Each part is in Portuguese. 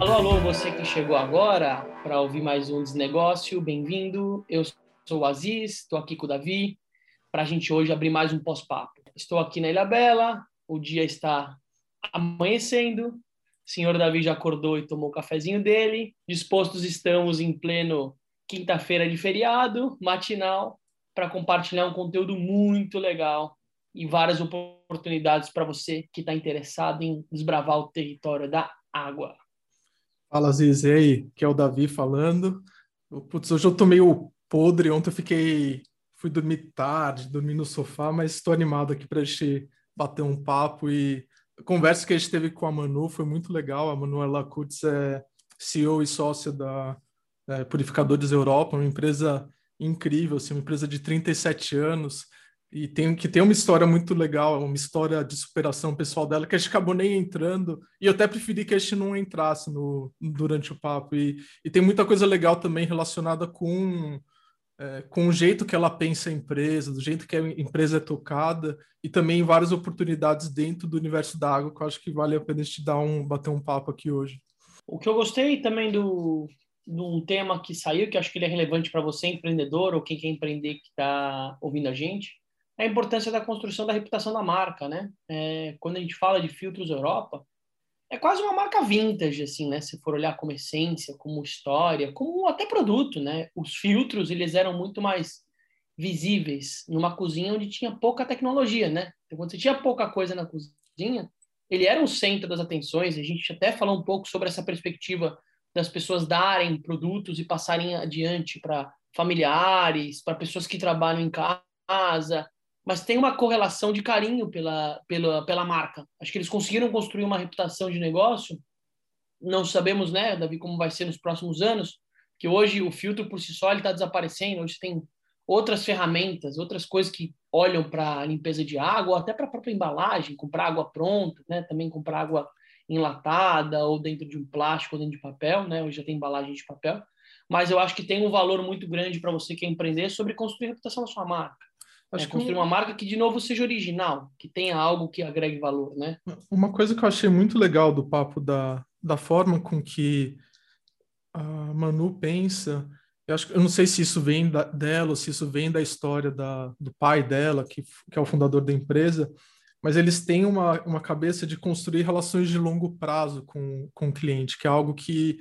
Alô, alô, você que chegou agora para ouvir mais um Desnegócio, bem-vindo. Eu sou o Aziz, estou aqui com o Davi para a gente hoje abrir mais um pós-papo. Estou aqui na Ilha Bela, o dia está amanhecendo, o senhor Davi já acordou e tomou o cafezinho dele, dispostos estamos em pleno quinta-feira de feriado, matinal, para compartilhar um conteúdo muito legal e várias oportunidades para você que está interessado em desbravar o território da água. Fala, Ziz, e aí? Que é o Davi falando. Putz, hoje eu tô meio podre, ontem eu fiquei... Fui dormir tarde, dormi no sofá, mas estou animado aqui para a gente bater um papo e a conversa que a gente teve com a Manu foi muito legal. A Manuela Kutz é CEO e sócia da é, Purificadores Europa, uma empresa incrível, assim, uma empresa de 37 anos, e tem que tem uma história muito legal, uma história de superação pessoal dela que a gente acabou nem entrando e eu até preferi que a gente não entrasse no durante o papo e, e tem muita coisa legal também relacionada com é, com o jeito que ela pensa a empresa, do jeito que a empresa é tocada e também várias oportunidades dentro do universo da água que eu acho que vale a pena te dar um bater um papo aqui hoje. O que eu gostei também do num tema que saiu que acho que ele é relevante para você empreendedor ou quem quer empreender que está ouvindo a gente a importância da construção da reputação da marca, né? É, quando a gente fala de filtros Europa, é quase uma marca vintage, assim, né? Se for olhar como essência, como história, como até produto, né? Os filtros, eles eram muito mais visíveis numa cozinha onde tinha pouca tecnologia, né? Então, quando você tinha pouca coisa na cozinha, ele era o centro das atenções. A gente até falou um pouco sobre essa perspectiva das pessoas darem produtos e passarem adiante para familiares, para pessoas que trabalham em casa, mas tem uma correlação de carinho pela, pela, pela marca. Acho que eles conseguiram construir uma reputação de negócio. Não sabemos, né, Davi, como vai ser nos próximos anos, que hoje o filtro por si só está desaparecendo. Hoje tem outras ferramentas, outras coisas que olham para limpeza de água, ou até para a própria embalagem, comprar água pronta, né, também comprar água enlatada ou dentro de um plástico ou dentro de papel, né? Hoje já tem embalagem de papel. Mas eu acho que tem um valor muito grande para você que quer empreender sobre construir a reputação da sua marca. Acho é, construir uma marca que de novo seja original, que tenha algo que agregue valor, né? Uma coisa que eu achei muito legal do papo da, da forma com que a Manu pensa, eu, acho, eu não sei se isso vem da, dela ou se isso vem da história da, do pai dela, que, que é o fundador da empresa, mas eles têm uma, uma cabeça de construir relações de longo prazo com, com o cliente, que é algo que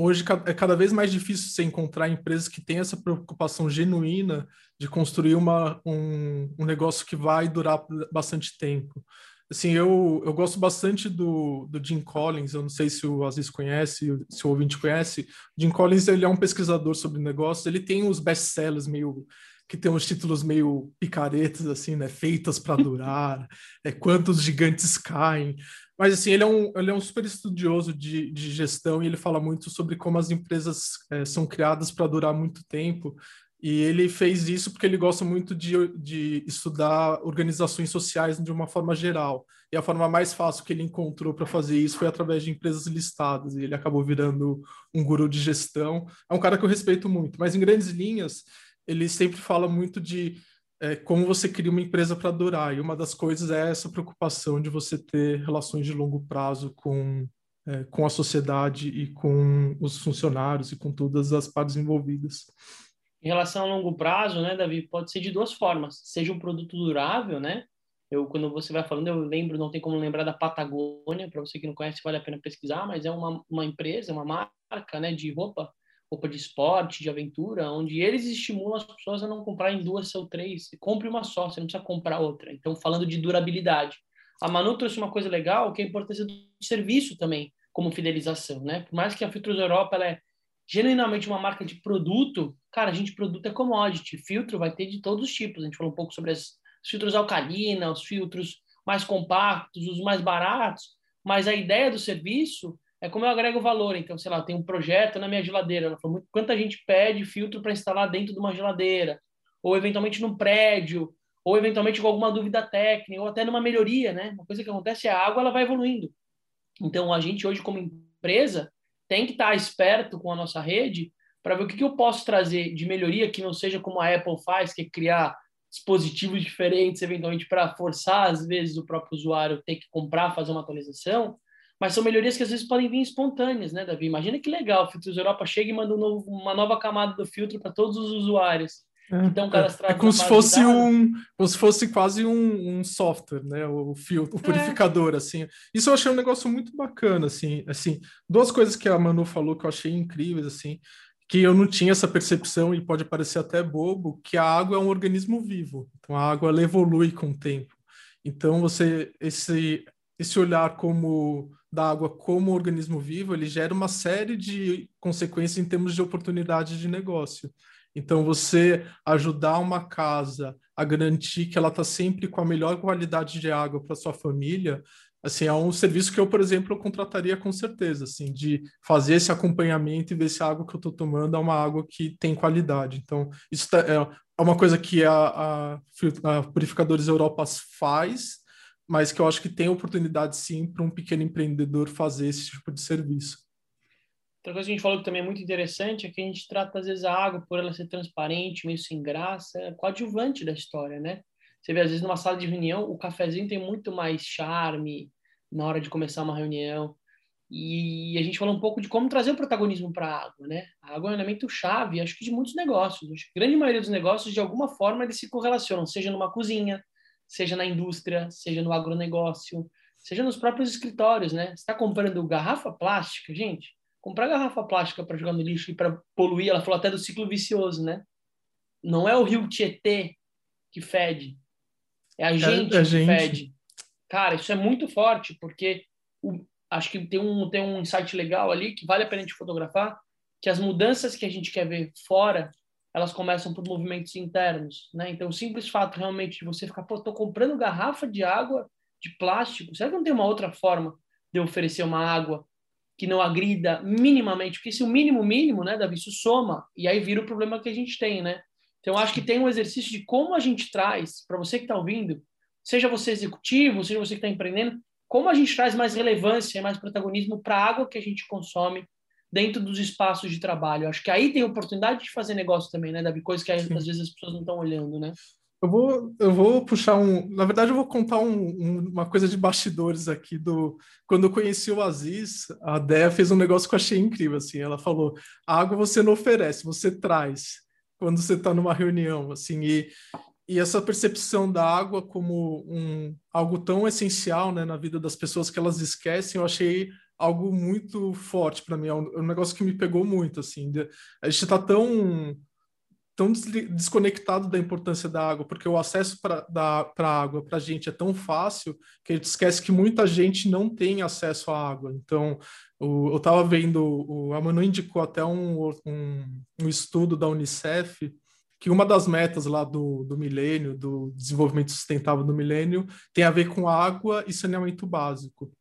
hoje é cada vez mais difícil você encontrar empresas que têm essa preocupação genuína de construir uma, um, um negócio que vai durar bastante tempo. Assim, eu, eu gosto bastante do, do Jim Collins, eu não sei se o Aziz conhece, se o ouvinte conhece. O Jim Collins, ele é um pesquisador sobre negócios, ele tem os best-sellers meio que tem uns títulos meio picaretas, assim, né? Feitas para durar, é, quantos gigantes caem. Mas, assim, ele é um, ele é um super estudioso de, de gestão e ele fala muito sobre como as empresas é, são criadas para durar muito tempo. E ele fez isso porque ele gosta muito de, de estudar organizações sociais de uma forma geral. E a forma mais fácil que ele encontrou para fazer isso foi através de empresas listadas. E ele acabou virando um guru de gestão. É um cara que eu respeito muito. Mas, em grandes linhas, ele sempre fala muito de é, como você cria uma empresa para durar. E uma das coisas é essa preocupação de você ter relações de longo prazo com, é, com a sociedade e com os funcionários e com todas as partes envolvidas. Em relação a longo prazo, né, Davi, pode ser de duas formas. Seja um produto durável, né? Eu, quando você vai falando, eu lembro, não tem como lembrar da Patagônia, para você que não conhece, vale a pena pesquisar, mas é uma, uma empresa, uma marca né, de roupa roupa de esporte, de aventura, onde eles estimulam as pessoas a não comprarem duas ou três. Compre uma só, você não precisa comprar outra. Então, falando de durabilidade. A Manu trouxe uma coisa legal, que é a importância do serviço também, como fidelização, né? Por mais que a Filtros Europa ela é genuinamente uma marca de produto, cara, a gente produto é commodity. Filtro vai ter de todos os tipos. A gente falou um pouco sobre as, os filtros alcalina, os filtros mais compactos, os mais baratos, mas a ideia do serviço é como eu agrego valor. Então, sei lá, tem um projeto na minha geladeira. Ela falou, quanta gente pede filtro para instalar dentro de uma geladeira, ou eventualmente num prédio, ou eventualmente com alguma dúvida técnica, ou até numa melhoria, né? Uma coisa que acontece é a água, ela vai evoluindo. Então, a gente hoje como empresa tem que estar esperto com a nossa rede para ver o que, que eu posso trazer de melhoria que não seja como a Apple faz, que é criar dispositivos diferentes, eventualmente para forçar às vezes o próprio usuário ter que comprar, fazer uma atualização, mas são melhorias que às vezes podem vir espontâneas, né, Davi? Imagina que legal, o Filtros Europa chega e manda um novo, uma nova camada do filtro para todos os usuários. É, então, é, é como se fosse um, como se fosse quase um, um software, né? O filtro, o é. purificador, é. assim. Isso eu achei um negócio muito bacana, assim. Assim, duas coisas que a Manu falou que eu achei incríveis, assim, que eu não tinha essa percepção e pode parecer até bobo, que a água é um organismo vivo. Então a água ela evolui com o tempo. Então você esse esse olhar como da água como organismo vivo, ele gera uma série de consequências em termos de oportunidade de negócio. Então, você ajudar uma casa a garantir que ela está sempre com a melhor qualidade de água para sua família, assim, é um serviço que eu, por exemplo, eu contrataria com certeza, assim, de fazer esse acompanhamento e ver se a água que eu estou tomando é uma água que tem qualidade. Então, isso tá, é, é uma coisa que a, a, a Purificadores Europas faz, mas que eu acho que tem oportunidade sim para um pequeno empreendedor fazer esse tipo de serviço. Outra coisa que a gente falou que também é muito interessante é que a gente trata às vezes a água por ela ser transparente, meio sem graça, é coadjuvante da história, né? Você vê às vezes numa sala de reunião, o cafezinho tem muito mais charme na hora de começar uma reunião. E a gente falou um pouco de como trazer o protagonismo para a água, né? A água é um elemento chave, acho que de muitos negócios. A grande maioria dos negócios, de alguma forma, eles se correlacionam, seja numa cozinha, seja na indústria, seja no agronegócio, seja nos próprios escritórios, né? Você está comprando garrafa plástica, gente? Comprar garrafa plástica para jogar no lixo e para poluir, ela falou até do ciclo vicioso, né? Não é o rio Tietê que fede, é a gente é, é que gente. fede. Cara, isso é muito forte, porque o, acho que tem um, tem um insight legal ali que vale a pena a gente fotografar, que as mudanças que a gente quer ver fora elas começam por movimentos internos, né? Então, o simples fato realmente de você ficar, pô, tô comprando garrafa de água de plástico, será que não tem uma outra forma de oferecer uma água que não agrida minimamente? Porque se o mínimo mínimo, né, Davi, isso soma, e aí vira o problema que a gente tem, né? Então, acho que tem um exercício de como a gente traz, para você que está ouvindo, seja você executivo, seja você que está empreendendo, como a gente traz mais relevância e mais protagonismo para a água que a gente consome, dentro dos espaços de trabalho. Acho que aí tem oportunidade de fazer negócio também, né, Davi? Coisa que às vezes as pessoas não estão olhando, né? Eu vou, eu vou puxar um. Na verdade, eu vou contar um, um, uma coisa de bastidores aqui do. Quando eu conheci o Aziz, a Déia fez um negócio que eu achei incrível. Assim, ela falou: a água você não oferece, você traz quando você está numa reunião, assim. E, e essa percepção da água como um algo tão essencial, né, na vida das pessoas que elas esquecem, eu achei algo muito forte para mim, é um, é um, negócio que me pegou muito, assim, de, a gente está tão tão desconectado da importância da água, porque o acesso para a água para a gente é tão fácil que a gente esquece que muita gente não tem acesso à água. Então, o, eu estava vendo, o, a Manu indicou até um, um, um, estudo da Unicef que uma das metas lá do, do milênio, do desenvolvimento sustentável do milênio, tem a ver com água e saneamento básico.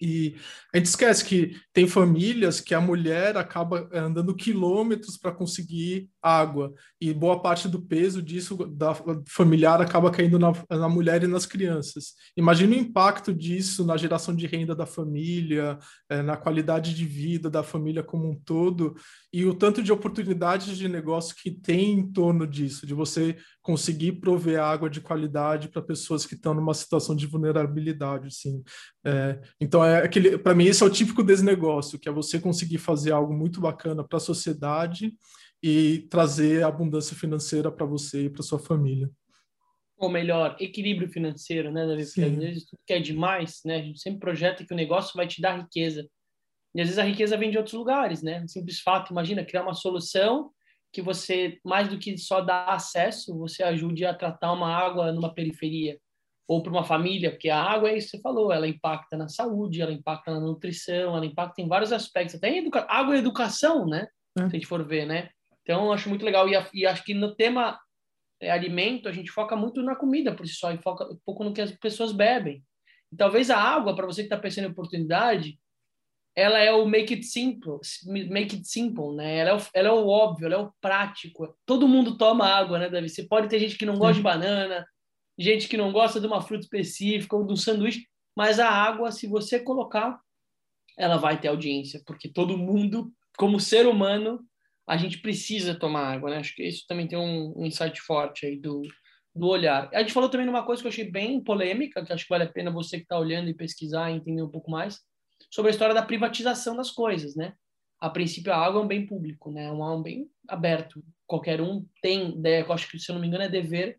E a gente esquece que tem famílias que a mulher acaba andando quilômetros para conseguir água, e boa parte do peso disso da familiar acaba caindo na, na mulher e nas crianças. Imagina o impacto disso na geração de renda da família, é, na qualidade de vida da família como um todo, e o tanto de oportunidades de negócio que tem em torno disso, de você conseguir prover água de qualidade para pessoas que estão numa situação de vulnerabilidade, assim. É, então é aquele, para mim esse é o típico desnegócio, que é você conseguir fazer algo muito bacana para a sociedade e trazer abundância financeira para você e para sua família. Ou melhor, equilíbrio financeiro, né, Davi? Porque às vezes tudo que é demais, né? A gente sempre projeta que o negócio vai te dar riqueza. E às vezes a riqueza vem de outros lugares, né? Simples fato, imagina criar uma solução que você, mais do que só dar acesso, você ajude a tratar uma água numa periferia ou para uma família, porque a água é isso que você falou, ela impacta na saúde, ela impacta na nutrição, ela impacta em vários aspectos, até em educa... água e educação, né? É. Se a gente for ver, né? Então, acho muito legal. E, e acho que no tema é, alimento, a gente foca muito na comida por si só e foca um pouco no que as pessoas bebem. E talvez a água, para você que está pensando em oportunidade, ela é o make it simple, make it simple, né? Ela é o, ela é o óbvio, ela é o prático. Todo mundo toma água, né, Davi? Você pode ter gente que não gosta de banana, gente que não gosta de uma fruta específica ou de um sanduíche, mas a água, se você colocar, ela vai ter audiência, porque todo mundo, como ser humano, a gente precisa tomar água, né? Acho que isso também tem um, um insight forte aí do, do olhar. A gente falou também numa coisa que eu achei bem polêmica, que acho que vale a pena você que está olhando e pesquisar e entender um pouco mais, sobre a história da privatização das coisas, né? A princípio, a água é um bem público, né? É um bem aberto. Qualquer um tem, eu acho que, se eu não me engano, é dever.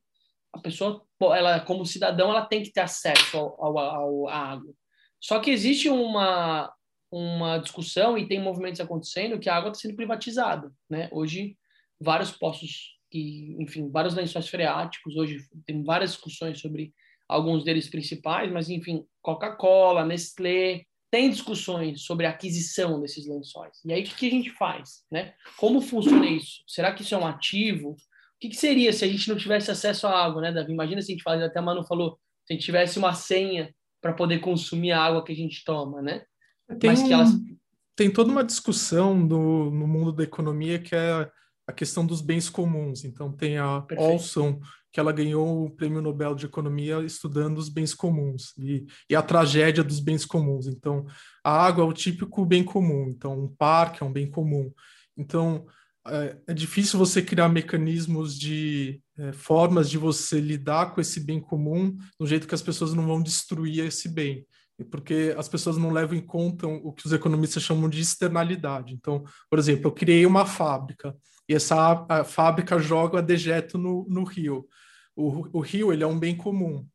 A pessoa, ela, como cidadão, ela tem que ter acesso ao, ao, ao à água. Só que existe uma, uma discussão e tem movimentos acontecendo que a água está sendo privatizada, né? Hoje, vários postos que, enfim, vários lençóis freáticos, hoje tem várias discussões sobre alguns deles principais, mas, enfim, Coca-Cola, Nestlé, tem discussões sobre a aquisição desses lençóis. E aí, o que a gente faz? Né? Como funciona isso? Será que isso é um ativo? O que, que seria se a gente não tivesse acesso à água, né, Davi? Imagina se a gente faz, até a Manu falou, se a gente tivesse uma senha para poder consumir a água que a gente toma, né? Tem, Mas que elas... tem toda uma discussão do, no mundo da economia que é a questão dos bens comuns. Então, tem a Perfeito. Olson, que ela ganhou o Prêmio Nobel de Economia estudando os bens comuns e, e, a tragédia dos bens comuns. Então, a água é o típico bem comum. Então, um parque é um bem comum. Então, é, é difícil você criar mecanismos de é, formas de você lidar com esse bem comum no jeito que as pessoas não vão destruir esse bem porque as pessoas não levam em conta o que os economistas chamam de externalidade. Então, por exemplo, eu criei uma fábrica e essa fábrica joga dejeto no, no rio. O, o, rio ele é um bem comum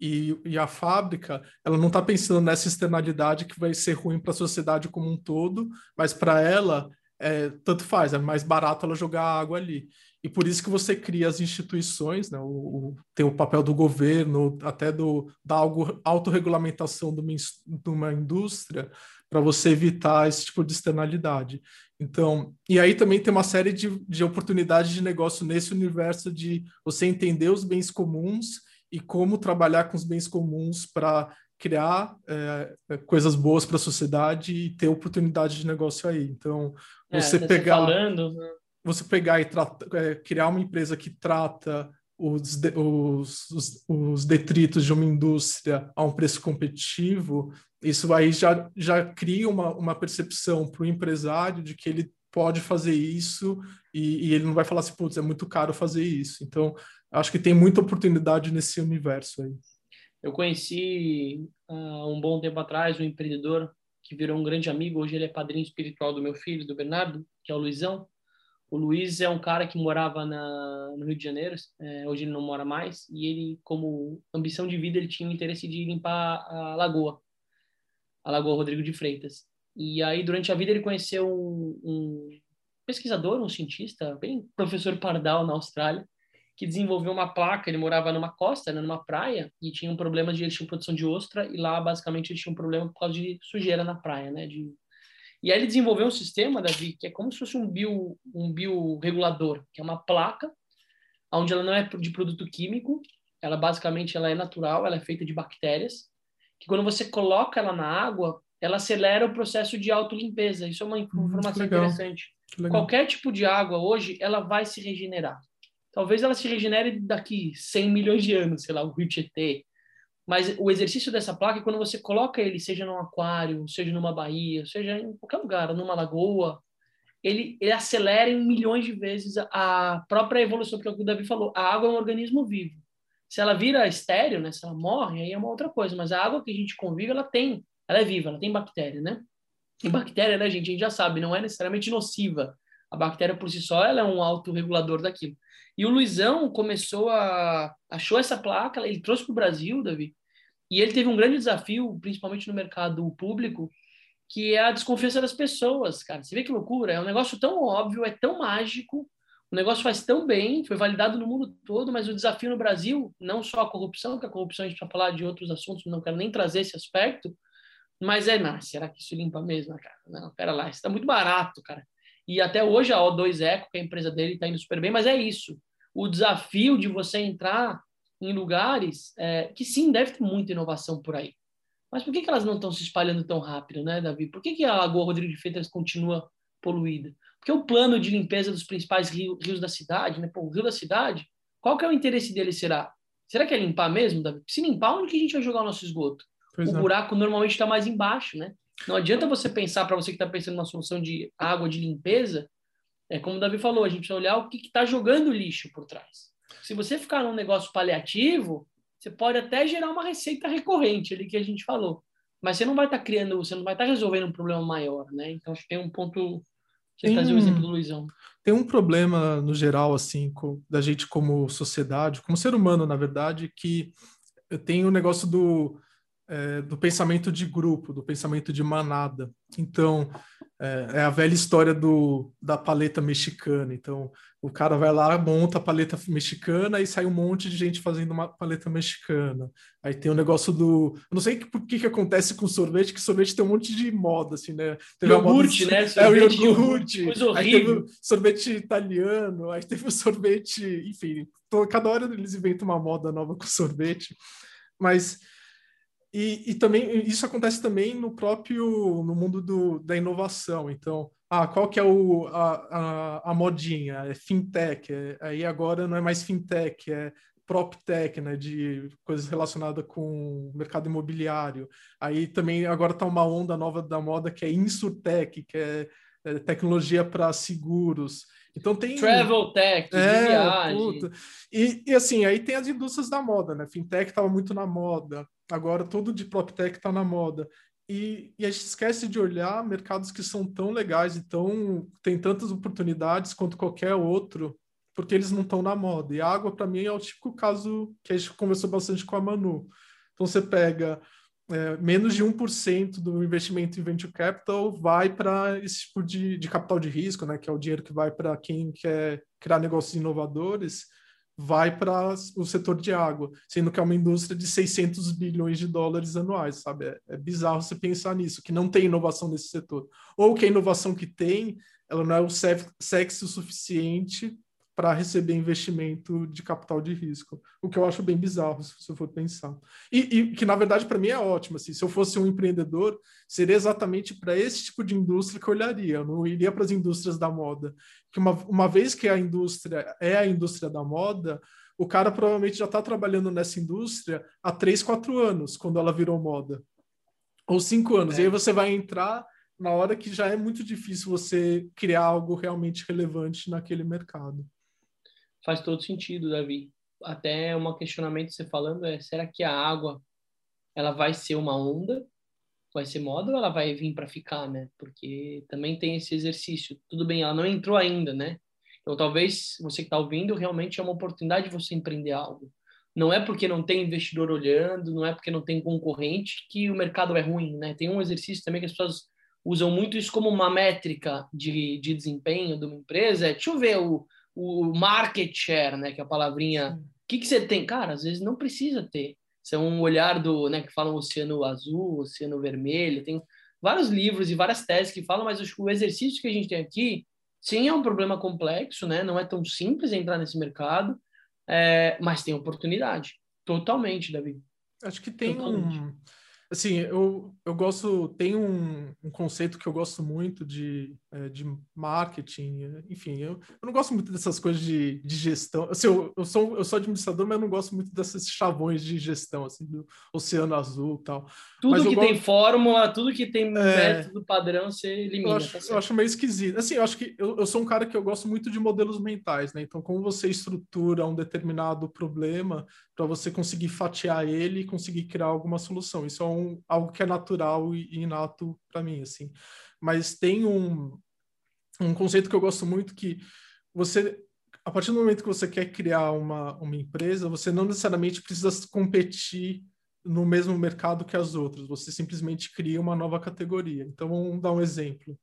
e, e a fábrica ela não está pensando nessa externalidade que vai ser ruim para a sociedade como um todo, mas para ela é, tanto faz, é mais barato ela jogar água ali. E por isso que você cria as instituições, né? o, o, tem o papel do governo, até do, da autorregulamentação de uma, de uma indústria, para você evitar esse tipo de externalidade. Então, e aí também tem uma série de, de oportunidades de negócio nesse universo de você entender os bens comuns e como trabalhar com os bens comuns para criar é, coisas boas para a sociedade e ter oportunidade de negócio aí. Então, é, você é, pegar. Falando, né? Você pegar e é, criar uma empresa que trata os, os, os, os, detritos de uma indústria a um preço competitivo, isso aí já, já cria uma, uma percepção para o empresário de que ele pode fazer isso e, e ele não vai falar assim, putz, é muito caro fazer isso. Então, acho que tem muita oportunidade nesse universo aí. Eu conheci há uh, um bom tempo atrás um empreendedor que virou um grande amigo, hoje ele é padrinho espiritual do meu filho, do Bernardo, que é o Luizão. O Luiz é um cara que morava na, no Rio de Janeiro, é, hoje ele não mora mais, e ele, como ambição de vida, ele tinha o interesse de limpar a lagoa, a Lagoa Rodrigo de Freitas. E aí, durante a vida, ele conheceu um, um pesquisador, um cientista, bem professor Pardal na Austrália, que desenvolveu uma placa, ele morava numa costa, né, numa praia, e tinha um problema de, ele tinha produção de ostra, e lá, basicamente, ele tinha um problema por causa de sujeira na praia, né, de e aí ele desenvolveu um sistema, Davi, que é como se fosse um bio, um bioregulador, que é uma placa, onde ela não é de produto químico, ela basicamente ela é natural, ela é feita de bactérias, que quando você coloca ela na água, ela acelera o processo de autolimpeza. Isso é uma hum, informação interessante. Qualquer tipo de água hoje, ela vai se regenerar. Talvez ela se regenere daqui 100 milhões de anos, sei lá, o Rio Tietê, mas o exercício dessa placa é quando você coloca ele, seja num aquário, seja numa baía, seja em qualquer lugar, numa lagoa, ele, ele acelera em milhões de vezes a própria evolução, porque é o que o Davi falou, a água é um organismo vivo. Se ela vira estéreo, né, se ela morre, aí é uma outra coisa, mas a água que a gente convive, ela tem, ela é viva, ela tem bactéria, né? E bactéria, né, gente, a gente já sabe, não é necessariamente nociva. A bactéria por si só, ela é um autorregulador daquilo. E o Luizão começou a. achou essa placa, ele trouxe para o Brasil, Davi, e ele teve um grande desafio, principalmente no mercado público, que é a desconfiança das pessoas, cara. Você vê que loucura? É um negócio tão óbvio, é tão mágico, o negócio faz tão bem, foi validado no mundo todo, mas o desafio no Brasil, não só a corrupção, que a corrupção a gente vai falar de outros assuntos, não quero nem trazer esse aspecto, mas é, não, será que isso limpa mesmo, cara? Não, pera lá, isso está muito barato, cara. E até hoje a O2 Eco, que é a empresa dele, está indo super bem, mas é isso. O desafio de você entrar em lugares é, que sim, deve ter muita inovação por aí. Mas por que, que elas não estão se espalhando tão rápido, né, Davi? Por que, que a Lagoa Rodrigo de Freitas continua poluída? Porque o plano de limpeza dos principais rios, rios da cidade, né? Pô, o rio da cidade, qual que é o interesse dele será? Será que é limpar mesmo, Davi? Se limpar, onde que a gente vai jogar o nosso esgoto? Pois o é. buraco normalmente está mais embaixo, né? Não adianta você pensar, para você que está pensando numa solução de água de limpeza, é como o Davi falou, a gente precisa olhar o que está jogando lixo por trás. Se você ficar num negócio paliativo, você pode até gerar uma receita recorrente ali que a gente falou. mas você não vai estar tá criando, você não vai estar tá resolvendo um problema maior, né? Então acho que tem um ponto. Você tem, trazer o exemplo do Luizão. Tem um problema no geral, assim, com, da gente como sociedade, como ser humano, na verdade, que tem o negócio do é, do pensamento de grupo, do pensamento de manada. Então, é, é, a velha história do, da paleta mexicana. Então, o cara vai lá, monta a paleta mexicana e sai um monte de gente fazendo uma paleta mexicana. Aí tem o negócio do. Eu não sei por que, que acontece com sorvete, que sorvete tem um monte de moda, assim, né? Teve iogurte, moda... né? Sorvete, é, o iogurte. Coisa Aí teve o sorvete italiano, aí teve o sorvete. Enfim, cada hora eles inventam uma moda nova com sorvete. Mas e, e, também isso acontece também no próprio no mundo do, da inovação. Então, ah, qual que é o, a, a, a modinha? É fintech. É, aí agora não é mais fintech, é proptech, né, de coisas relacionadas com o mercado imobiliário. Aí também agora está uma onda nova da moda que é insurtech, que é, é tecnologia para seguros. Então tem travel tech, é, viagem. E, e assim, aí tem as indústrias da moda, né? Fintech estava muito na moda agora todo de PropTech está na moda. E, e, a gente esquece de olhar mercados que são tão legais e tão, tem tantas oportunidades quanto qualquer outro, porque eles não estão na moda. E a água, para mim, é o típico caso que a gente conversou bastante com a Manu. Então, você pega é, menos de 1% do investimento em venture capital vai para esse tipo de, de capital de risco, né, que é o dinheiro que vai para quem quer criar negócios inovadores vai para o setor de água, sendo que é uma indústria de 600 bilhões de dólares anuais, sabe? É, é, bizarro você pensar nisso, que não tem inovação nesse setor. Ou que a inovação que tem, ela não é o sexy o suficiente para receber investimento de capital de risco, o que eu acho bem bizarro, se você for pensar. E, e que, na verdade, para mim é ótimo. Assim, se eu fosse um empreendedor, seria exatamente para esse tipo de indústria que eu olharia. Eu não iria para as indústrias da moda. Que uma, uma vez que a indústria é a indústria da moda, o cara provavelmente já está trabalhando nessa indústria há três, quatro anos, quando ela virou moda. Ou cinco anos. É. E aí você vai entrar na hora que já é muito difícil você criar algo realmente relevante naquele mercado faz todo sentido, Davi. Até um questionamento você falando é: será que a água ela vai ser uma onda? Vai ser moda ou ela vai vir para ficar, né? Porque também tem esse exercício. Tudo bem, ela não entrou ainda, né? Então talvez você que está ouvindo realmente é uma oportunidade de você empreender algo. Não é porque não tem investidor olhando, não é porque não tem concorrente que o mercado é ruim, né? Tem um exercício também que as pessoas usam muito isso como uma métrica de, de desempenho de uma empresa. É, deixa eu ver o, o market share, né, que é a palavrinha. O que, que você tem? Cara, às vezes não precisa ter. Isso é um olhar do, né, que falam oceano azul, oceano vermelho. Tem vários livros e várias teses que falam, mas o exercício que a gente tem aqui, sim, é um problema complexo, né? Não é tão simples entrar nesse mercado, é, mas tem oportunidade. Totalmente, Davi. Acho que tem Totalmente. um Assim, eu, eu gosto, tem um, um conceito que eu gosto muito de, é, de marketing, enfim, eu, eu não gosto muito dessas coisas de, de gestão. Assim, eu, eu, sou, eu sou administrador, mas eu não gosto muito desses chavões de gestão, assim, do Oceano Azul e tal. Tudo que gosto... tem fórmula, tudo que tem é... método padrão, você elimina. Eu acho, tá eu acho meio esquisito. Assim, eu acho que eu, eu sou um cara que eu gosto muito de modelos mentais, né? Então, como você estrutura um determinado problema para você conseguir fatiar ele e conseguir criar alguma solução. Isso é um, algo que é natural e inato para mim, assim. Mas tem um, um conceito que eu gosto muito que você a partir do momento que você quer criar uma, uma empresa, você não necessariamente precisa competir no mesmo mercado que as outras, você simplesmente cria uma nova categoria. Então, vamos dar um exemplo.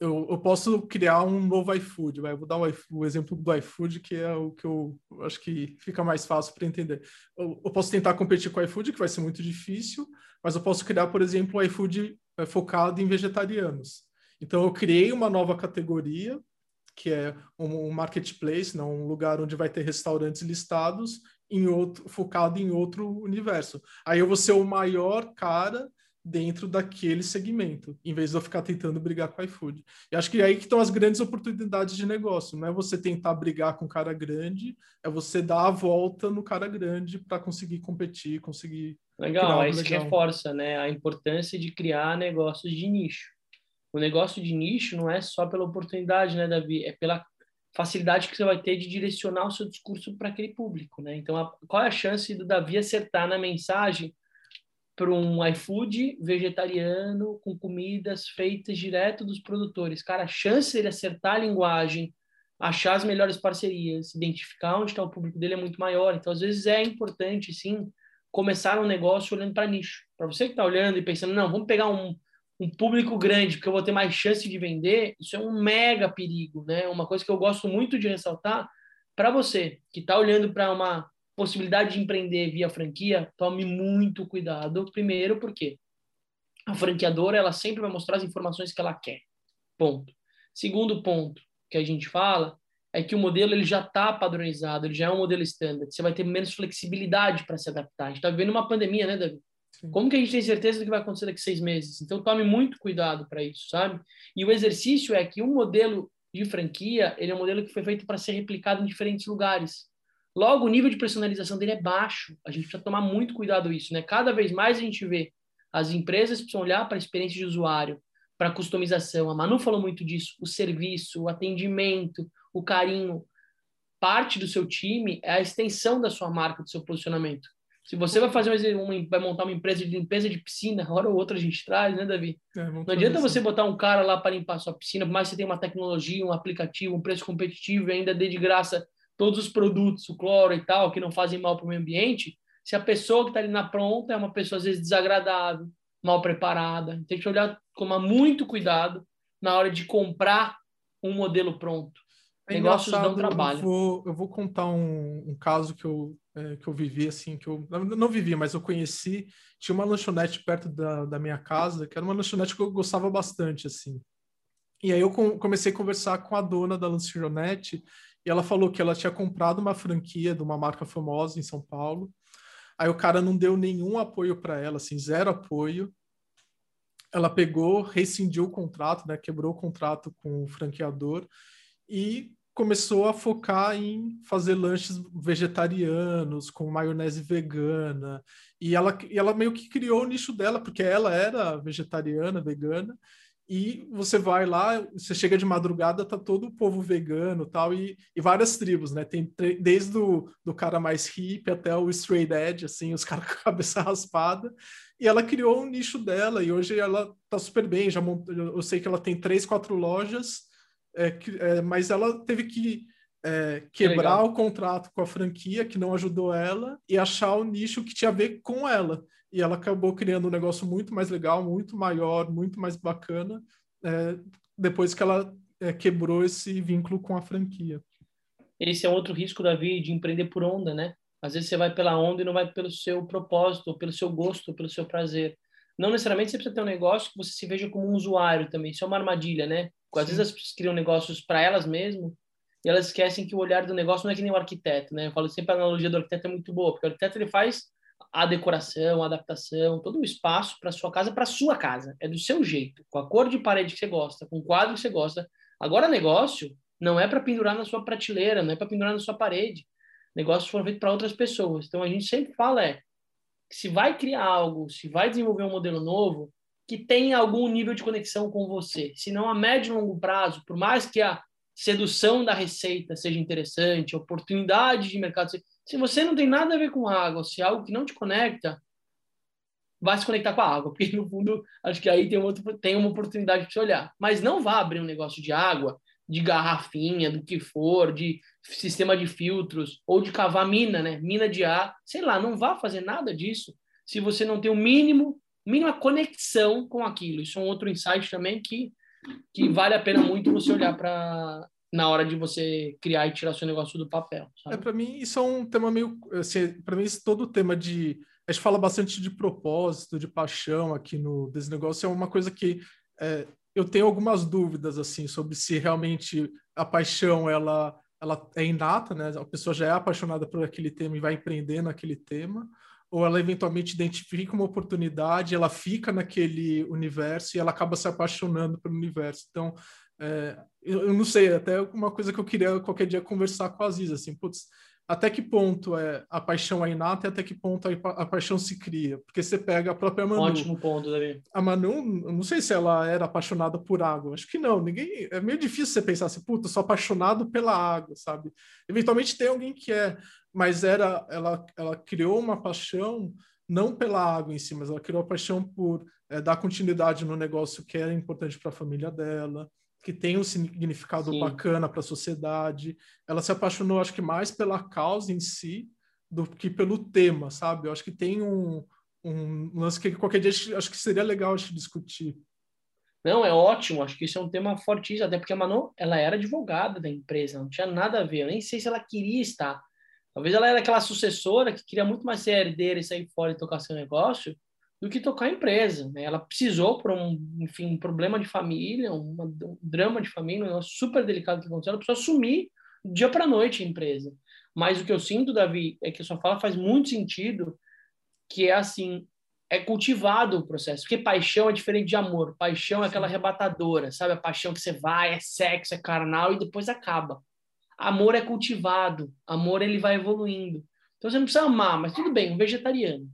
Eu, eu posso criar um novo iFood, vai? Vou dar o, o, exemplo do iFood, que é o que eu acho que fica mais fácil para entender. Eu, eu, posso tentar competir com o iFood, que vai ser muito difícil, mas eu posso criar, por exemplo, um iFood é, focado em vegetarianos. Então, eu criei uma nova categoria, que é um, um marketplace, não, um lugar onde vai ter restaurantes listados em outro, focado em outro universo. Aí eu vou ser o maior cara dentro daquele segmento, em vez de eu ficar tentando brigar com o iFood. E acho que é aí que estão as grandes oportunidades de negócio. Não é você tentar brigar com o cara grande, é você dar a volta no cara grande para conseguir competir, conseguir. Legal, aí isso reforça né, a importância de criar negócios de nicho. O negócio de nicho não é só pela oportunidade, né, Davi? É pela facilidade que você vai ter de direcionar o seu discurso para aquele público, né? Então, a, qual é a chance do Davi acertar na mensagem para um iFood vegetariano com comidas feitas direto dos produtores. Cara, a chance dele acertar a linguagem, achar as melhores parcerias, identificar onde está o público dele é muito maior. Então, às vezes é importante, sim, começar um negócio olhando para nicho. Para você que está olhando e pensando, não, vamos pegar um, um público grande, porque eu vou ter mais chance de vender, isso é um mega perigo, né? Uma coisa que eu gosto muito de ressaltar para você que está olhando para uma possibilidade de empreender via franquia, tome muito cuidado. Primeiro, porque a franqueadora ela sempre vai mostrar as informações que ela quer. Ponto. Segundo ponto que a gente fala é que o modelo ele já está padronizado, ele já é um modelo standard. Você vai ter menos flexibilidade para se adaptar. A gente está vivendo uma pandemia, né, David? Como que a gente tem certeza do que vai acontecer daqui a seis meses? Então tome muito cuidado para isso, sabe? E o exercício é que um modelo de franquia ele é um modelo que foi feito para ser replicado em diferentes lugares. Logo, o nível de personalização dele é baixo. A gente precisa tomar muito cuidado isso, né? Cada vez mais a gente vê as empresas precisam olhar para a experiência de usuário, para a customização. A Manu falou muito disso, o serviço, o atendimento, o carinho. Parte do seu time é a extensão da sua marca, do seu posicionamento. Se você vai fazer uma, vai montar uma empresa de limpeza de piscina, hora ou outra a gente traz, né, Davi? É, não adianta você botar um cara lá para limpar a sua piscina, por mais que você tenha uma tecnologia, um aplicativo, um preço competitivo e ainda dê de graça todos os produtos, o cloro e tal, que não fazem mal para o meio ambiente, se a pessoa que está ali na pronta é uma pessoa, às vezes, desagradável, mal preparada, tem que olhar com muito cuidado na hora de comprar um modelo pronto. É Negócios dão trabalho. Eu vou, eu vou contar um, um caso que eu, é, que eu vivi, assim, que eu não vivi, mas eu conheci. Tinha uma lanchonete perto da, da minha casa, que era uma lanchonete que eu gostava bastante, assim. E aí eu comecei a conversar com a dona da lanchonete e ela falou que ela tinha comprado uma franquia de uma marca famosa em São Paulo. Aí o cara não deu nenhum apoio para ela, assim, zero apoio. Ela pegou, rescindiu o contrato, né, quebrou o contrato com o franqueador e começou a focar em fazer lanches vegetarianos com maionese vegana. E ela, e ela meio que criou o nicho dela, porque ela era vegetariana, vegana, e você vai lá, você chega de madrugada, tá todo o povo vegano tal, e, e várias tribos, né? Tem desde o do cara mais hippie até o straight edge, assim, os caras com a cabeça raspada. E ela criou um nicho dela, e hoje ela tá super bem. Já mont... Eu sei que ela tem três, quatro lojas, é, que, é, mas ela teve que é, quebrar o contrato com a franquia, que não ajudou ela, e achar o nicho que tinha a ver com ela e ela acabou criando um negócio muito mais legal, muito maior, muito mais bacana, é, depois que ela é, quebrou esse vínculo com a franquia. Esse é outro risco, Davi, de empreender por onda, né? Às vezes você vai pela onda e não vai pelo seu propósito, pelo seu gosto, pelo seu prazer. Não necessariamente você precisa ter um negócio que você se veja como um usuário também. Isso é uma armadilha, né? Às Sim. vezes as pessoas criam negócios para elas mesmas e elas esquecem que o olhar do negócio não é que nem o arquiteto, né? Eu falo sempre a analogia do arquiteto é muito boa, porque o arquiteto ele faz a decoração, a adaptação, todo o espaço para sua casa, para sua casa. É do seu jeito, com a cor de parede que você gosta, com o quadro que você gosta. Agora, negócio não é para pendurar na sua prateleira, não é para pendurar na sua parede. Negócios foram feitos para outras pessoas. Então, a gente sempre fala é, se vai criar algo, se vai desenvolver um modelo novo, que tenha algum nível de conexão com você. Se não a médio e longo prazo, por mais que a sedução da receita seja interessante, oportunidade de mercado se você não tem nada a ver com água, se é algo que não te conecta, vai se conectar com a água, porque no fundo acho que aí tem, outro, tem uma oportunidade para você olhar. Mas não vá abrir um negócio de água, de garrafinha, do que for, de sistema de filtros, ou de cavar mina, né? Mina de ar, sei lá, não vá fazer nada disso se você não tem o mínimo, mínima conexão com aquilo. Isso é um outro insight também que, que vale a pena muito você olhar para na hora de você criar e tirar seu negócio do papel. Sabe? É, para mim, isso é um tema meio. Assim, para mim, isso, todo o tema de. A gente fala bastante de propósito, de paixão aqui no desse negócio, é uma coisa que é, eu tenho algumas dúvidas assim sobre se realmente a paixão ela, ela é inata, né? A pessoa já é apaixonada por aquele tema e vai empreender naquele tema, ou ela eventualmente identifica uma oportunidade, ela fica naquele universo e ela acaba se apaixonando pelo universo. Então, é, eu, eu, não sei, até uma coisa que eu queria qualquer dia conversar com a Aziz, assim, putz, até que ponto é a paixão é inata e até que ponto a, a, paixão se cria? Porque você pega a própria Manu. Ótimo ponto, Davi. A Manu, não sei se ela era apaixonada por água. Acho que não. Ninguém. É meio difícil você pensar assim, puta, sou apaixonado pela água, sabe? Eventualmente tem alguém que é, mas era, ela, ela criou uma paixão não pela água em si, mas ela criou a paixão por é, dar continuidade no negócio que era importante para a família dela, que tem um significado Sim. bacana para a sociedade. Ela se apaixonou, acho que mais pela causa em si do que pelo tema, sabe? Eu acho que tem um, um lance que qualquer dia acho que seria legal a gente discutir. Não, é ótimo, acho que isso é um tema fortíssimo, até porque a Manu, ela era advogada da empresa, não tinha nada a ver, eu nem sei se ela queria estar. Talvez ela era aquela sucessora que queria muito mais ser herdeira e sair fora e tocar seu negócio do que tocar a empresa. Né? Ela precisou, por um, enfim, um problema de família, uma, um drama de família, um negócio super delicado que aconteceu, ela precisou assumir dia para noite a empresa. Mas o que eu sinto, Davi, é que a sua fala faz muito sentido, que é assim, é cultivado o processo, porque paixão é diferente de amor. Paixão é aquela arrebatadora, sabe? A paixão que você vai, é sexo, é carnal e depois acaba. Amor é cultivado, amor ele vai evoluindo. Então você não precisa amar, mas tudo bem, um vegetariano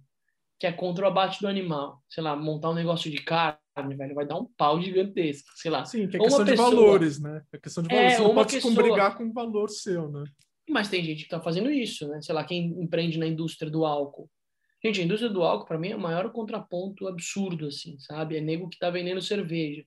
que é contra o abate do animal, sei lá, montar um negócio de carne, velho, vai dar um pau gigantesco, sei lá. Sim, que é questão de valores, né? É questão de valores, é, você não pode pessoa... se brigar com o valor seu, né? Mas tem gente que está fazendo isso, né? Sei lá, quem empreende na indústria do álcool. Gente, a indústria do álcool, para mim, é o maior contraponto absurdo, assim, sabe? É nego que está vendendo cerveja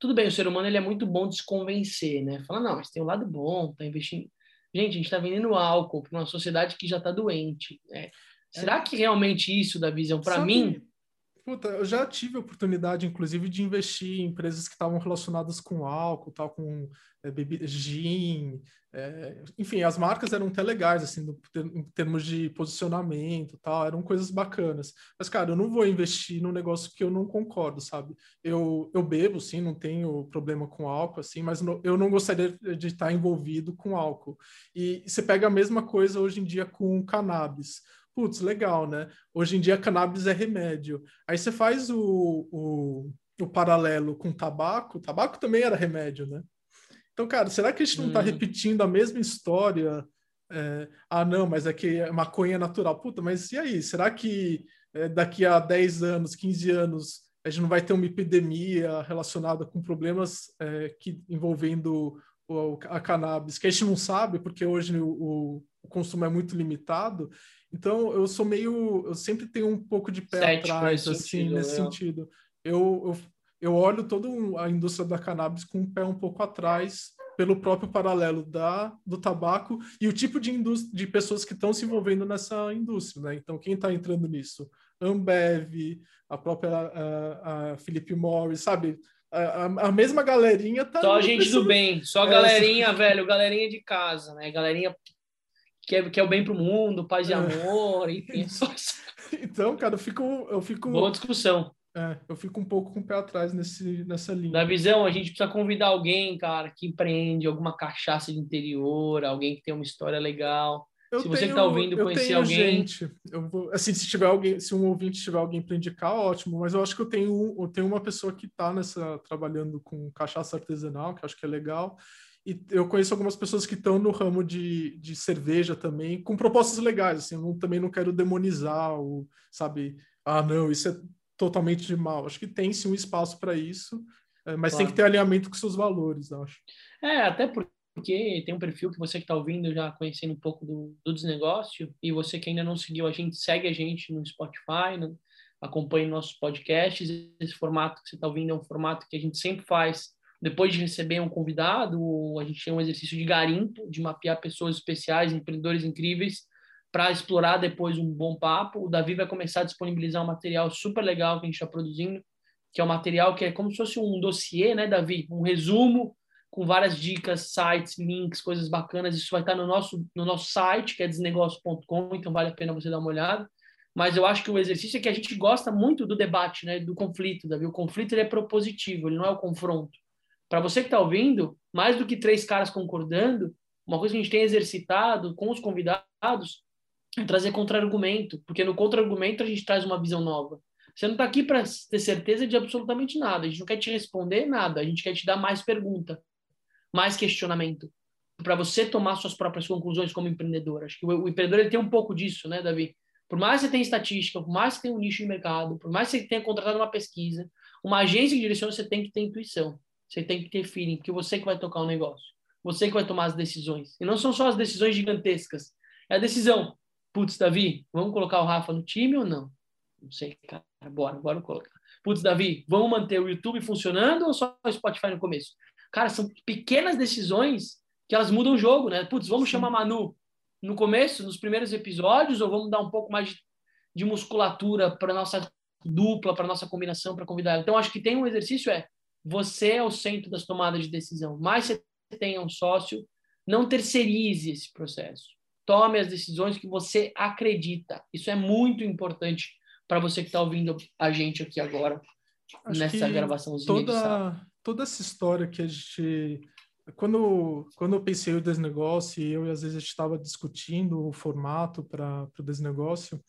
tudo bem, o ser humano ele é muito bom de se convencer, né? Fala, não, mas tem um lado bom, tá investindo. Gente, a gente está vendendo álcool para uma sociedade que já está doente. Né? Será é. que realmente isso da visão, para mim, Puta, eu já tive a oportunidade, inclusive, de investir em empresas que estavam relacionadas com álcool, tal, com é, bebida, gin, é, enfim, as marcas eram até legais, assim, no, em termos de posicionamento, tal, eram coisas bacanas. Mas, cara, eu não vou investir num negócio que eu não concordo, sabe? Eu, eu bebo, sim, não tenho problema com álcool, assim, mas no, eu não gostaria de estar envolvido com álcool. E você pega a mesma coisa hoje em dia com cannabis putz, legal, né? Hoje em dia cannabis é remédio. Aí você faz o, o, o paralelo com tabaco, tabaco também era remédio, né? Então, cara, será que a gente não está hum. repetindo a mesma história? É, ah, não, mas é que maconha é natural. Puta, mas e aí? Será que é, daqui a 10 anos, 15 anos, a gente não vai ter uma epidemia relacionada com problemas é, que envolvendo o, a cannabis, que a gente não sabe, porque hoje o, o consumo é muito limitado, então, eu sou meio. Eu sempre tenho um pouco de pé Cético atrás, nesse assim, sentido, nesse sentido. Eu, eu, eu olho toda a indústria da cannabis com um pé um pouco atrás, pelo próprio paralelo da, do tabaco e o tipo de, de pessoas que estão se envolvendo nessa indústria, né? Então, quem está entrando nisso? Ambev, a própria a, a Philip Morris, sabe? A, a, mesma galerinha tá. Só a gente do bem, só é, galerinha, velho, galerinha de casa, né? Galerinha que é, que é o bem para o mundo, paz e é. amor, enfim. então, cara, eu fico, eu fico. Boa discussão. É, eu fico um pouco com o pé atrás nesse, nessa linha. Na visão, a gente precisa convidar alguém, cara, que empreende alguma cachaça de interior, alguém que tem uma história legal. Eu se você tenho, que está ouvindo conhecer alguém. Gente, eu vou, assim, se tiver alguém, se um ouvinte tiver alguém para indicar, ótimo. Mas eu acho que eu tenho, eu tenho uma pessoa que está nessa trabalhando com cachaça artesanal, que eu acho que é legal. E eu conheço algumas pessoas que estão no ramo de, de cerveja também, com propostas legais. Assim, eu não, também não quero demonizar, o, sabe? Ah, não, isso é totalmente de mal. Acho que tem sim um espaço para isso, é, mas claro. tem que ter alinhamento com seus valores, acho. É, até porque tem um perfil que você que está ouvindo já conhecendo um pouco do, do desnegócio, e você que ainda não seguiu a gente, segue a gente no Spotify, no, acompanhe nossos podcasts. Esse formato que você está ouvindo é um formato que a gente sempre faz depois de receber um convidado, a gente tem um exercício de garimpo, de mapear pessoas especiais, empreendedores incríveis, para explorar depois um bom papo. O Davi vai começar a disponibilizar um material super legal que a gente está produzindo, que é um material que é como se fosse um dossiê, né, Davi? Um resumo com várias dicas, sites, links, coisas bacanas. Isso vai estar no nosso, no nosso site, que é desnegócio.com, então vale a pena você dar uma olhada. Mas eu acho que o exercício é que a gente gosta muito do debate, né, do conflito, Davi. O conflito ele é propositivo, ele não é o confronto para você que está ouvindo, mais do que três caras concordando, uma coisa que a gente tem exercitado com os convidados é trazer contra-argumento, porque no contra-argumento a gente traz uma visão nova. Você não está aqui para ter certeza de absolutamente nada, a gente não quer te responder nada, a gente quer te dar mais pergunta, mais questionamento, para você tomar suas próprias conclusões como empreendedor. Acho que o, o empreendedor ele tem um pouco disso, né, Davi? Por mais que você tenha estatística, por mais que tenha um nicho de mercado, por mais que você tenha contratado uma pesquisa, uma agência que direciona, você tem que ter intuição. Você tem que ter feeling, porque você que vai tocar o negócio. Você que vai tomar as decisões. E não são só as decisões gigantescas. É a decisão. Putz, Davi, vamos colocar o Rafa no time ou não? Não sei, cara. Bora, bora colocar. Putz, Davi, vamos manter o YouTube funcionando ou só o Spotify no começo? Cara, são pequenas decisões que elas mudam o jogo, né? Putz, vamos Sim. chamar Manu no começo, nos primeiros episódios, ou vamos dar um pouco mais de, musculatura para nossa dupla, para nossa combinação, para convidar ela. Então, acho que tem um exercício é você é o centro das tomadas de decisão. Mais você tenha um sócio, não terceirize esse processo. Tome as decisões que você acredita. Isso é muito importante para você que está ouvindo a gente aqui agora Acho nessa gravaçãozinha. Toda, toda essa história que a gente. Quando, quando eu pensei o desnegócio e eu às vezes estava discutindo o formato para o desnegócio,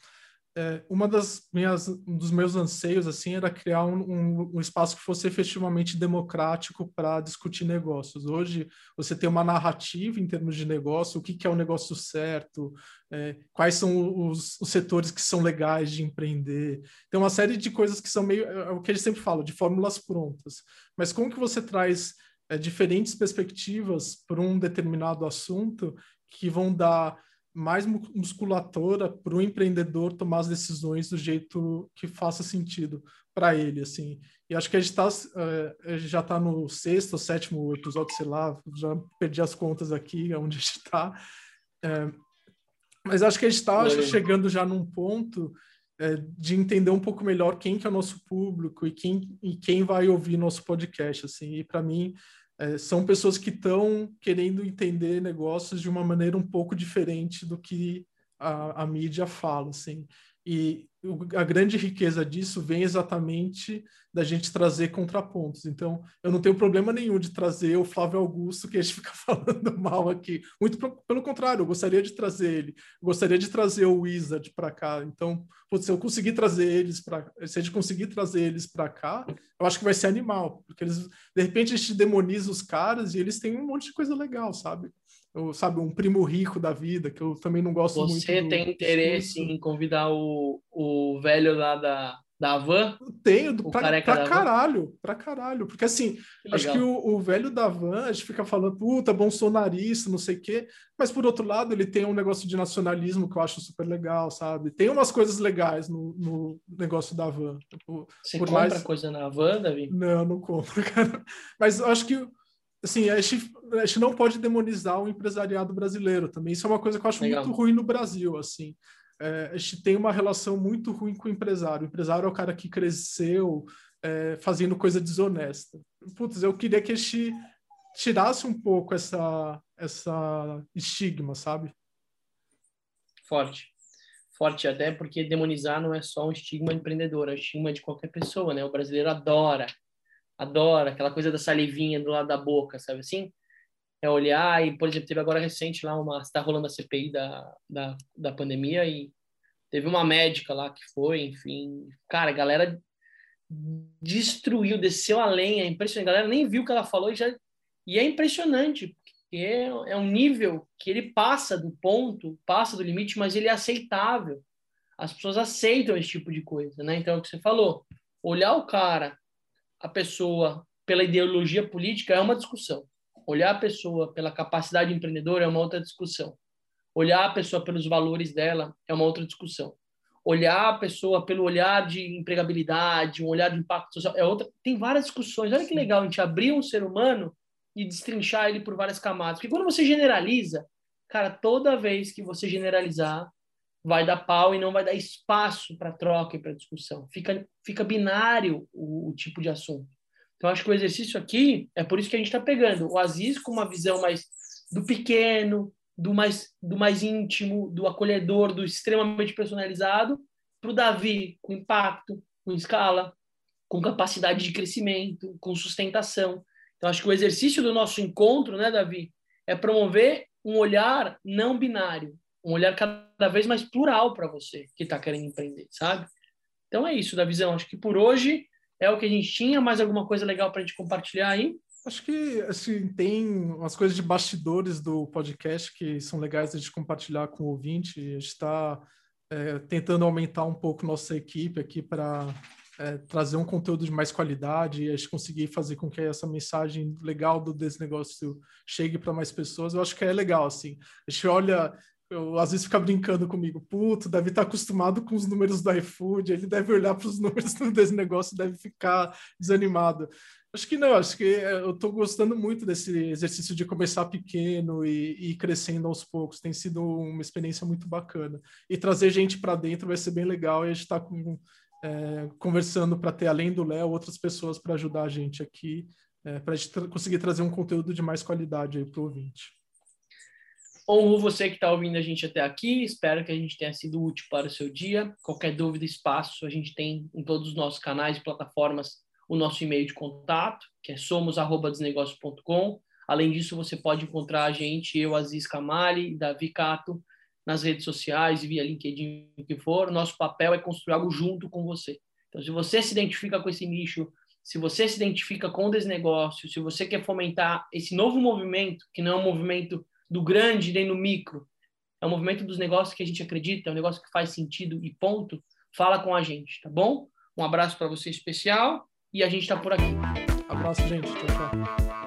é, uma das minhas um dos meus anseios assim era criar um, um, um espaço que fosse efetivamente democrático para discutir negócios. Hoje você tem uma narrativa em termos de negócio, o que, que é o negócio certo, é, quais são os, os, setores que são legais de empreender. Tem uma série de coisas que são meio é, é o que gente sempre fala de fórmulas prontas. Mas como que você traz é, diferentes perspectivas para um determinado assunto que vão dar mais musculatura para o empreendedor tomar as decisões do jeito que faça sentido para ele, assim. E acho que a gente, tá, uh, já está no sexto ou sétimo episódio, sei lá, já perdi as contas aqui, onde a gente está. É, mas acho que a gente está chegando já num ponto é, de entender um pouco melhor quem que é o nosso público e quem, e quem vai ouvir nosso podcast, assim. E para mim, é, são pessoas que estão querendo entender negócios de uma maneira um pouco diferente do que a, a mídia fala, assim. E a grande riqueza disso vem exatamente da gente trazer contrapontos. Então, eu não tenho problema nenhum de trazer o Flávio Augusto, que a gente fica falando mal aqui. Muito pelo contrário, eu gostaria de trazer ele. Eu gostaria de trazer o Wizard para cá. Então, se eu conseguir trazer eles para, se a gente conseguir trazer eles para cá, eu acho que vai ser animal, porque eles, de repente, a gente demoniza os caras e eles têm um monte de coisa legal, sabe? Ou, sabe, um primo rico da vida, que eu também não gosto Você muito. Você tem interesse em convidar o, o velho lá da, da van? Tenho, pra, pra caralho, pra caralho. Porque assim, que acho que o, o, velho da van, a gente fica falando, puta, bolsonarista, não sei o quê, mas por outro lado, ele tem um negócio de nacionalismo que eu acho super legal, sabe? Tem umas coisas legais no, no negócio da van. Tipo, Você por compra mais... coisa na van, Davi? Não, não compro, cara. Mas eu acho que assim, a gente, a gente não pode demonizar o empresariado brasileiro também. Isso é uma coisa que eu acho Legal. muito ruim no Brasil, assim. É, a gente tem uma relação muito ruim com o empresário. O empresário é o cara que cresceu é, fazendo coisa desonesta. Putz, eu queria que a gente tirasse um pouco essa, essa estigma, sabe? Forte. Forte até porque demonizar não é só um estigma empreendedor, é um estigma de qualquer pessoa, né? O brasileiro adora adora, aquela coisa da salivinha do lado da boca, sabe assim? É olhar e, por exemplo, teve agora recente lá uma, está rolando a CPI da, da, da pandemia e teve uma médica lá que foi, enfim, cara, a galera destruiu, desceu além, é impressionante, a galera nem viu o que ela falou e já e é impressionante, porque é, é um nível que ele passa do ponto, passa do limite, mas ele é aceitável. As pessoas aceitam esse tipo de coisa, né? Então, é o que você falou, olhar o cara a pessoa pela ideologia política é uma discussão. Olhar a pessoa pela capacidade empreendedora é uma outra discussão. Olhar a pessoa pelos valores dela é uma outra discussão. Olhar a pessoa pelo olhar de empregabilidade, um olhar de impacto social é outra. Tem várias discussões. Olha que legal a gente abrir um ser humano e destrinchar ele por várias camadas. Porque quando você generaliza, cara, toda vez que você generalizar, vai dar pau e não vai dar espaço para troca e para discussão. Fica, fica binário o, o, tipo de assunto. Então, acho que o exercício aqui é por isso que a gente está pegando o Aziz com uma visão mais do pequeno, do mais, do mais íntimo, do acolhedor, do extremamente personalizado, para o Davi com impacto, com escala, com capacidade de crescimento, com sustentação. Então, acho que o exercício do nosso encontro, né, Davi, é promover um olhar não binário, um olhar cada vez mais plural para você que está querendo empreender, sabe? Então é isso da visão. Acho que por hoje é o que a gente tinha. Mais alguma coisa legal para a gente compartilhar aí? Acho que assim, tem umas coisas de bastidores do podcast que são legais de gente compartilhar com o ouvinte. A gente está é, tentando aumentar um pouco nossa equipe aqui para é, trazer um conteúdo de mais qualidade e a gente conseguir fazer com que essa mensagem legal do desse negócio chegue para mais pessoas. Eu acho que é legal, assim. A gente olha eu às vezes fica brincando comigo, puto, deve estar acostumado com os números do iFood, ele deve olhar para os números desse negócio, deve ficar desanimado. Acho que não, acho que é, eu estou gostando muito desse exercício de começar pequeno e, e crescendo aos poucos. Tem sido uma experiência muito bacana. E trazer gente para dentro vai ser bem legal. E a gente está é, conversando para ter, além do Léo, outras pessoas para ajudar a gente aqui, é, para a gente tra conseguir trazer um conteúdo de mais qualidade para o ouvinte. Honro você que está ouvindo a gente até aqui. Espero que a gente tenha sido útil para o seu dia. Qualquer dúvida, espaço, a gente tem em todos os nossos canais e plataformas o nosso e-mail de contato, que é somos@desnegócios.com. Além disso, você pode encontrar a gente, eu, Aziz Kamali, Davi Cato, nas redes sociais, via LinkedIn, o que for. Nosso papel é construir algo junto com você. Então, se você se identifica com esse nicho, se você se identifica com o desnegócio, se você quer fomentar esse novo movimento, que não é um movimento do grande nem do micro, é um movimento dos negócios que a gente acredita, é um negócio que faz sentido e ponto, fala com a gente, tá bom? Um abraço para você especial e a gente está por aqui. Abraço, gente. Tchau, tchau.